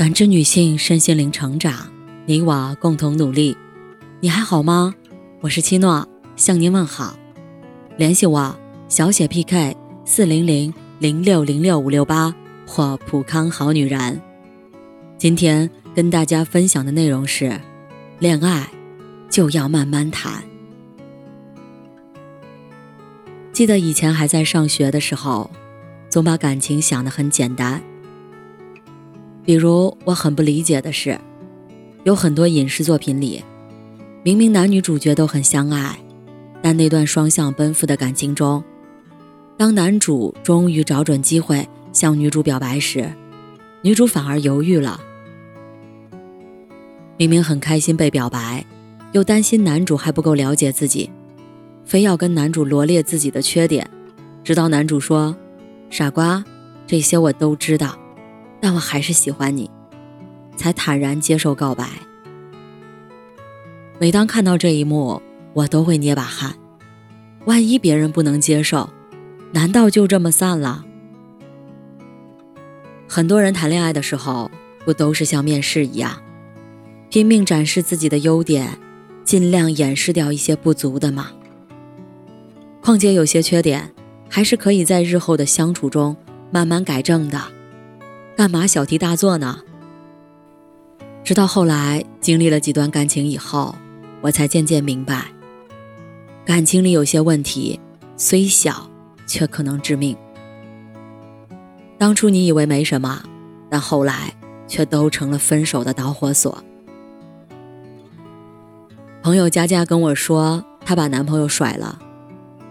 感知女性身心灵成长，你我共同努力。你还好吗？我是七诺，向您问好。联系我小写 PK 四零零零六零六五六八或普康好女人。今天跟大家分享的内容是：恋爱就要慢慢谈。记得以前还在上学的时候，总把感情想得很简单。比如我很不理解的是，有很多影视作品里，明明男女主角都很相爱，但那段双向奔赴的感情中，当男主终于找准机会向女主表白时，女主反而犹豫了。明明很开心被表白，又担心男主还不够了解自己。非要跟男主罗列自己的缺点，直到男主说：“傻瓜，这些我都知道，但我还是喜欢你。”才坦然接受告白。每当看到这一幕，我都会捏把汗。万一别人不能接受，难道就这么散了？很多人谈恋爱的时候，不都是像面试一样，拼命展示自己的优点，尽量掩饰掉一些不足的吗？况且有些缺点，还是可以在日后的相处中慢慢改正的，干嘛小题大做呢？直到后来经历了几段感情以后，我才渐渐明白，感情里有些问题虽小，却可能致命。当初你以为没什么，但后来却都成了分手的导火索。朋友佳佳跟我说，她把男朋友甩了。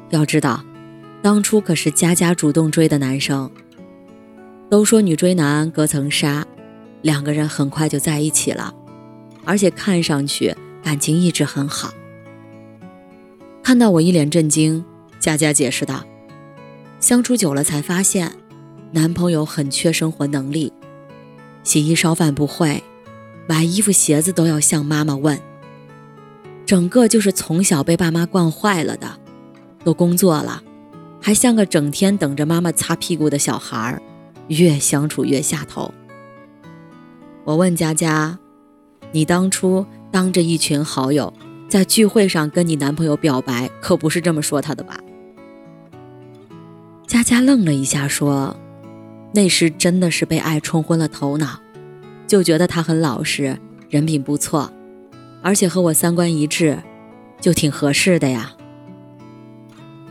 要知道，当初可是佳佳主动追的男生。都说女追男隔层纱，两个人很快就在一起了，而且看上去感情一直很好。看到我一脸震惊，佳佳解释道：“相处久了才发现，男朋友很缺生活能力，洗衣烧饭不会，买衣服鞋子都要向妈妈问，整个就是从小被爸妈惯坏了的。”都工作了，还像个整天等着妈妈擦屁股的小孩儿，越相处越下头。我问佳佳：“你当初当着一群好友在聚会上跟你男朋友表白，可不是这么说他的吧？”佳佳愣了一下，说：“那时真的是被爱冲昏了头脑，就觉得他很老实，人品不错，而且和我三观一致，就挺合适的呀。”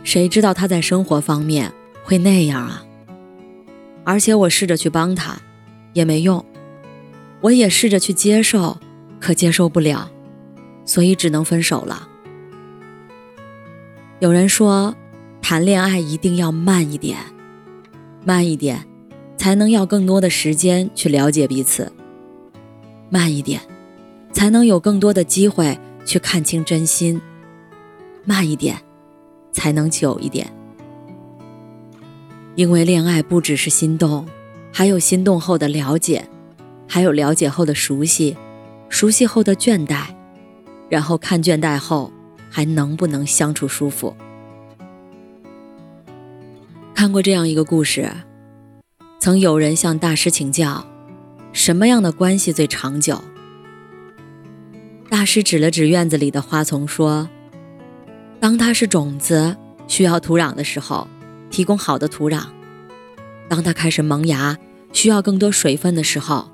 谁知道他在生活方面会那样啊？而且我试着去帮他，也没用。我也试着去接受，可接受不了，所以只能分手了。有人说，谈恋爱一定要慢一点，慢一点，才能要更多的时间去了解彼此；慢一点，才能有更多的机会去看清真心；慢一点。才能久一点，因为恋爱不只是心动，还有心动后的了解，还有了解后的熟悉，熟悉后的倦怠，然后看倦怠后还能不能相处舒服。看过这样一个故事，曾有人向大师请教，什么样的关系最长久？大师指了指院子里的花丛说。当它是种子，需要土壤的时候，提供好的土壤；当它开始萌芽，需要更多水分的时候，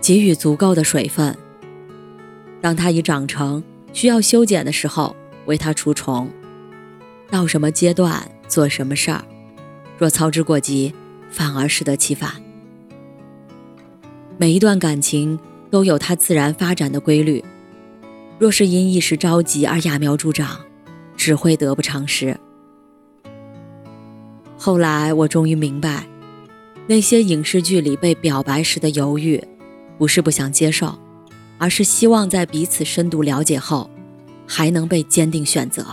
给予足够的水分；当它已长成，需要修剪的时候，为它除虫。到什么阶段做什么事儿，若操之过急，反而适得其反。每一段感情都有它自然发展的规律，若是因一时着急而揠苗助长。只会得不偿失。后来我终于明白，那些影视剧里被表白时的犹豫，不是不想接受，而是希望在彼此深度了解后，还能被坚定选择。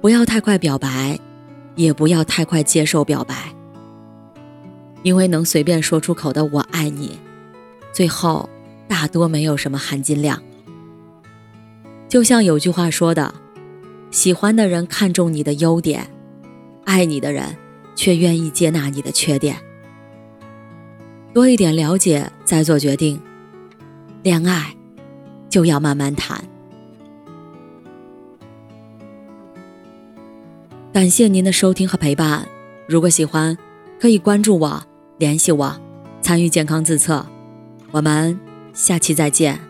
不要太快表白，也不要太快接受表白，因为能随便说出口的“我爱你”，最后大多没有什么含金量。就像有句话说的：“喜欢的人看重你的优点，爱你的人却愿意接纳你的缺点。”多一点了解再做决定。恋爱就要慢慢谈。感谢您的收听和陪伴。如果喜欢，可以关注我、联系我、参与健康自测。我们下期再见。